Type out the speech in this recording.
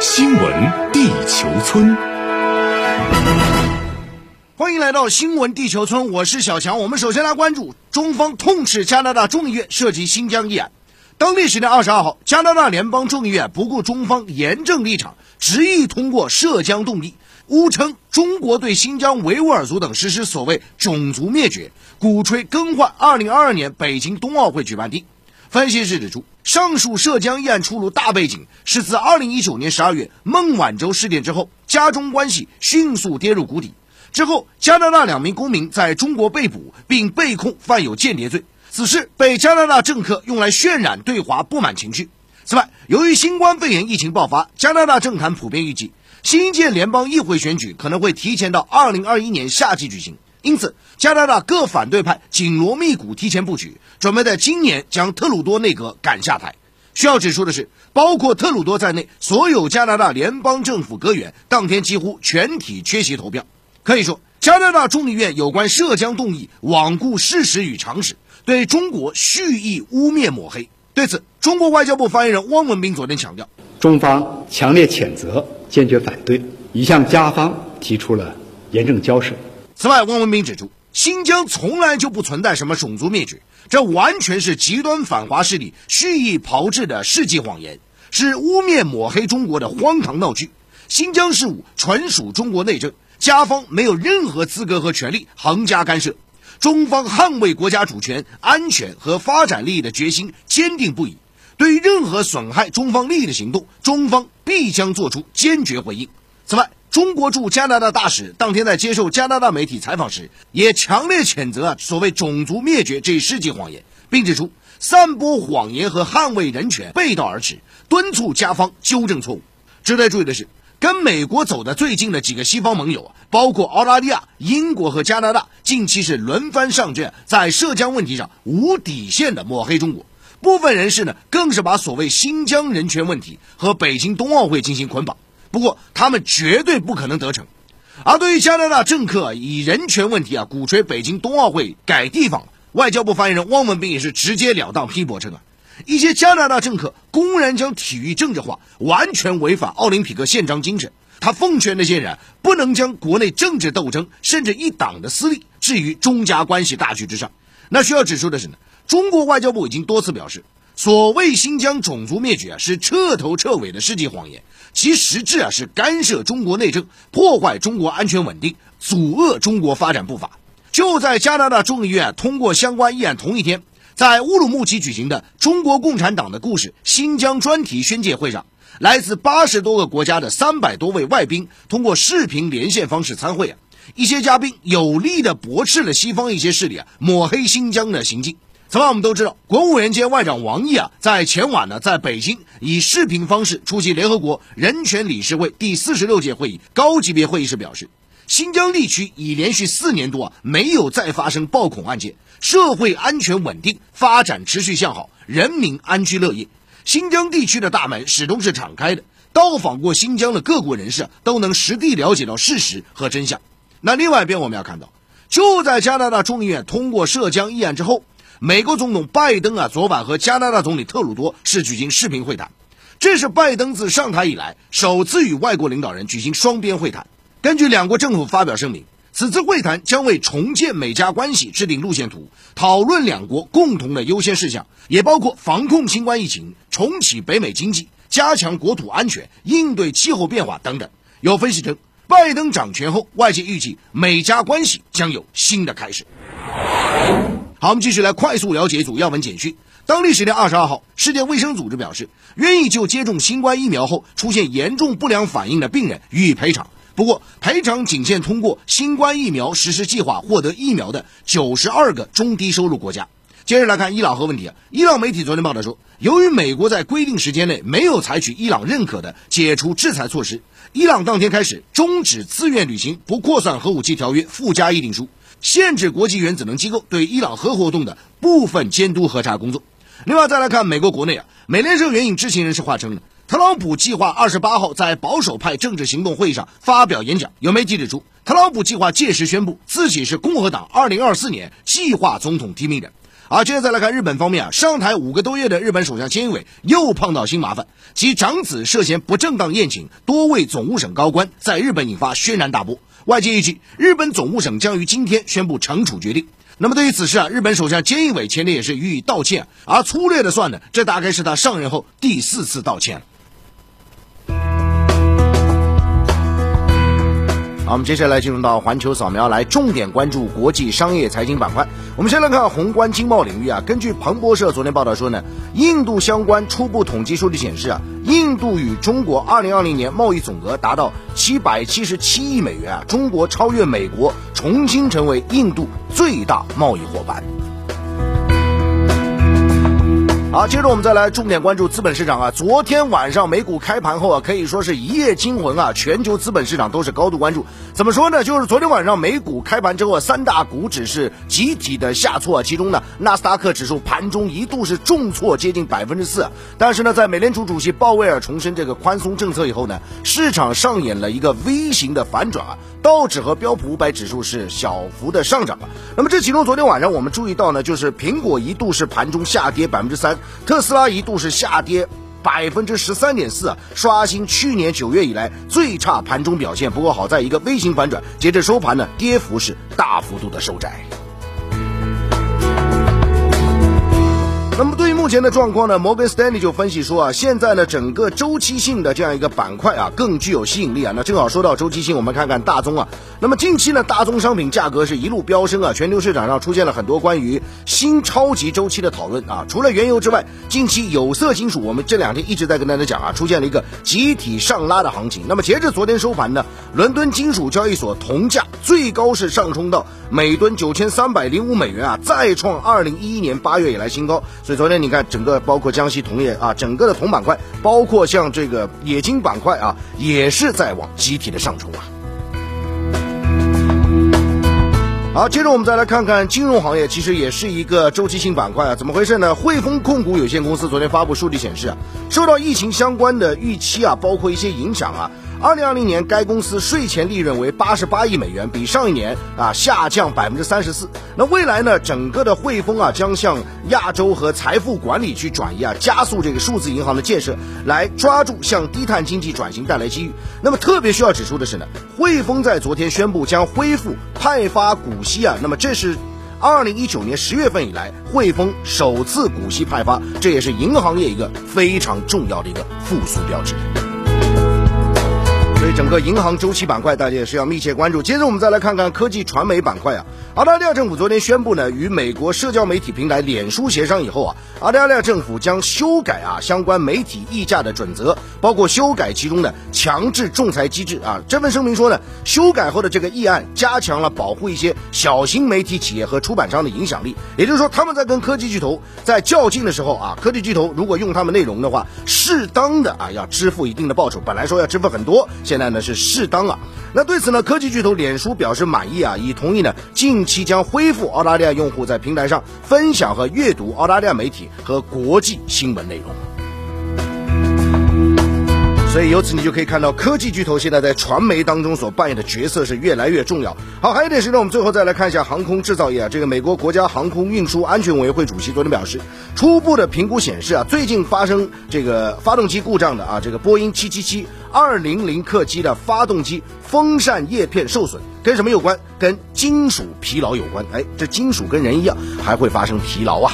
新闻地球村，欢迎来到新闻地球村，我是小强。我们首先来关注中方痛斥加拿大众议院涉及新疆议案。当地时间二十二号，加拿大联邦众议院不顾中方严正立场，执意通过涉疆动议，诬称中国对新疆维吾尔族等实施所谓种族灭绝，鼓吹更换二零二二年北京冬奥会举办地。分析师指出，上述涉疆议案出炉大背景是自2019年12月孟晚舟事件之后，加中关系迅速跌入谷底。之后，加拿大两名公民在中国被捕，并被控犯有间谍罪。此事被加拿大政客用来渲染对华不满情绪。此外，由于新冠肺炎疫情爆发，加拿大政坛普遍预计，新一届联邦议会选举可能会提前到2021年夏季举行。因此，加拿大各反对派紧锣密鼓提前布局，准备在今年将特鲁多内阁赶下台。需要指出的是，包括特鲁多在内，所有加拿大联邦政府阁员当天几乎全体缺席投票。可以说，加拿大众议院有关涉疆动议罔顾事实与常识，对中国蓄意污蔑抹黑。对此，中国外交部发言人汪文斌昨天强调，中方强烈谴责，坚决反对，已向加方提出了严正交涉。此外，汪文斌指出，新疆从来就不存在什么种族灭绝，这完全是极端反华势力蓄意炮制的世纪谎言，是污蔑抹黑中国的荒唐闹剧。新疆事务纯属中国内政，加方没有任何资格和权利横加干涉。中方捍卫国家主权、安全和发展利益的决心坚定不移，对于任何损害中方利益的行动，中方必将作出坚决回应。此外，中国驻加拿大大使当天在接受加拿大媒体采访时，也强烈谴责所谓种族灭绝这一世纪谎言，并指出散播谎言和捍卫人权背道而驰，敦促加方纠正错误。值得注意的是，跟美国走得最近的几个西方盟友啊，包括澳大利亚、英国和加拿大，近期是轮番上阵，在涉疆问题上无底线的抹黑中国。部分人士呢，更是把所谓新疆人权问题和北京冬奥会进行捆绑。不过，他们绝对不可能得逞。而对于加拿大政客以人权问题啊鼓吹北京冬奥会改地方，外交部发言人汪文斌也是直截了当批驳称啊，一些加拿大政客公然将体育政治化，完全违反奥林匹克宪章精神。他奉劝那些人不能将国内政治斗争甚至一党的私利置于中加关系大局之上。那需要指出的是呢，中国外交部已经多次表示。所谓新疆种族灭绝啊，是彻头彻尾的世纪谎言，其实质啊是干涉中国内政，破坏中国安全稳定，阻遏中国发展步伐。就在加拿大众议院通过相关议案同一天，在乌鲁木齐举行的中国共产党的故事新疆专题宣介会上，来自八十多个国家的三百多位外宾通过视频连线方式参会啊，一些嘉宾有力的驳斥了西方一些势力啊抹黑新疆的行径。此外，我们都知道，国务院兼外长王毅啊，在前晚呢，在北京以视频方式出席联合国人权理事会第四十六届会议高级别会议时表示，新疆地区已连续四年多啊，没有再发生暴恐案件，社会安全稳定，发展持续向好，人民安居乐业。新疆地区的大门始终是敞开的，到访过新疆的各国人士都能实地了解到事实和真相。那另外一边，我们要看到，就在加拿大众议院通过涉疆议案之后。美国总统拜登啊，昨晚和加拿大总理特鲁多是举行视频会谈，这是拜登自上台以来首次与外国领导人举行双边会谈。根据两国政府发表声明，此次会谈将为重建美加关系制定路线图，讨论两国共同的优先事项，也包括防控新冠疫情、重启北美经济、加强国土安全、应对气候变化等等。有分析称，拜登掌权后，外界预计美加关系将有新的开始。好，我们继续来快速了解一组要闻简讯。当地时间二十二号，世界卫生组织表示，愿意就接种新冠疫苗后出现严重不良反应的病人予以赔偿。不过，赔偿仅限通过新冠疫苗实施计划获得疫苗的九十二个中低收入国家。接着来看伊朗核问题啊，伊朗媒体昨天报道说，由于美国在规定时间内没有采取伊朗认可的解除制裁措施，伊朗当天开始终止自愿履行不扩散核武器条约附加议定书。限制国际原子能机构对伊朗核活动的部分监督核查工作。另外，再来看美国国内啊，美联社援引知情人士话称，特朗普计划二十八号在保守派政治行动会议上发表演讲。有媒体指出，特朗普计划届时宣布自己是共和党二零二四年计划总统提名人。啊，接着再来看日本方面啊，上台五个多月的日本首相菅义伟又碰到新麻烦，其长子涉嫌不正当宴请多位总务省高官，在日本引发轩然大波。外界预计，日本总务省将于今天宣布惩处决定。那么对于此事啊，日本首相菅义伟前天也是予以道歉，而粗略的算呢，这大概是他上任后第四次道歉了。好，我们接下来进入到环球扫描，来重点关注国际商业财经板块。我们先来看宏观经贸领域啊，根据彭博社昨天报道说呢，印度相关初步统计数据显示啊，印度与中国二零二零年贸易总额达到七百七十七亿美元啊，中国超越美国，重新成为印度最大贸易伙伴。好，接着我们再来重点关注资本市场啊。昨天晚上美股开盘后啊，可以说是一夜惊魂啊，全球资本市场都是高度关注。怎么说呢？就是昨天晚上美股开盘之后，三大股指是集体的下挫，其中呢，纳斯达克指数盘中一度是重挫接近百分之四。但是呢，在美联储主席鲍威尔重申这个宽松政策以后呢，市场上演了一个 V 型的反转啊。道指和标普五百指数是小幅的上涨了。那么这其中，昨天晚上我们注意到呢，就是苹果一度是盘中下跌百分之三。特斯拉一度是下跌百分之十三点四，刷新去年九月以来最差盘中表现。不过好在一个微型反转，截至收盘呢，跌幅是大幅度的收窄。那么对于目前的状况呢，摩根斯丹利就分析说啊，现在呢整个周期性的这样一个板块啊更具有吸引力啊。那正好说到周期性，我们看看大宗啊。那么近期呢，大宗商品价格是一路飙升啊，全球市场上出现了很多关于新超级周期的讨论啊。除了原油之外，近期有色金属，我们这两天一直在跟大家讲啊，出现了一个集体上拉的行情。那么截至昨天收盘呢，伦敦金属交易所铜价最高是上冲到每吨九千三百零五美元啊，再创二零一一年八月以来新高。所以昨天你看，整个包括江西铜业啊，整个的铜板块，包括像这个冶金板块啊，也是在往集体的上冲啊。好，接着我们再来看看金融行业，其实也是一个周期性板块啊。怎么回事呢？汇丰控股有限公司昨天发布数据显示啊，受到疫情相关的预期啊，包括一些影响啊。二零二零年，该公司税前利润为八十八亿美元，比上一年啊下降百分之三十四。那未来呢，整个的汇丰啊将向亚洲和财富管理去转移啊，加速这个数字银行的建设，来抓住向低碳经济转型带来机遇。那么特别需要指出的是呢，汇丰在昨天宣布将恢复派发股息啊，那么这是二零一九年十月份以来汇丰首次股息派发，这也是银行业一个非常重要的一个复苏标志。所以整个银行周期板块，大家也是要密切关注。接着我们再来看看科技传媒板块啊。澳大利亚政府昨天宣布呢，与美国社交媒体平台脸书协商以后啊，澳大利亚政府将修改啊相关媒体议价的准则，包括修改其中的强制仲裁机制啊。这份声明说呢，修改后的这个议案加强了保护一些小型媒体企业和出版商的影响力。也就是说，他们在跟科技巨头在较劲的时候啊，科技巨头如果用他们内容的话，适当的啊要支付一定的报酬。本来说要支付很多。现在呢是适当啊，那对此呢，科技巨头脸书表示满意啊，已同意呢近期将恢复澳大利亚用户在平台上分享和阅读澳大利亚媒体和国际新闻内容。所以由此你就可以看到，科技巨头现在在传媒当中所扮演的角色是越来越重要。好，还有一点时间，我们最后再来看一下航空制造业啊。这个美国国家航空运输安全委员会主席昨天表示，初步的评估显示啊，最近发生这个发动机故障的啊，这个波音七七七二零零客机的发动机风扇叶片受损，跟什么有关？跟金属疲劳有关。哎，这金属跟人一样，还会发生疲劳啊。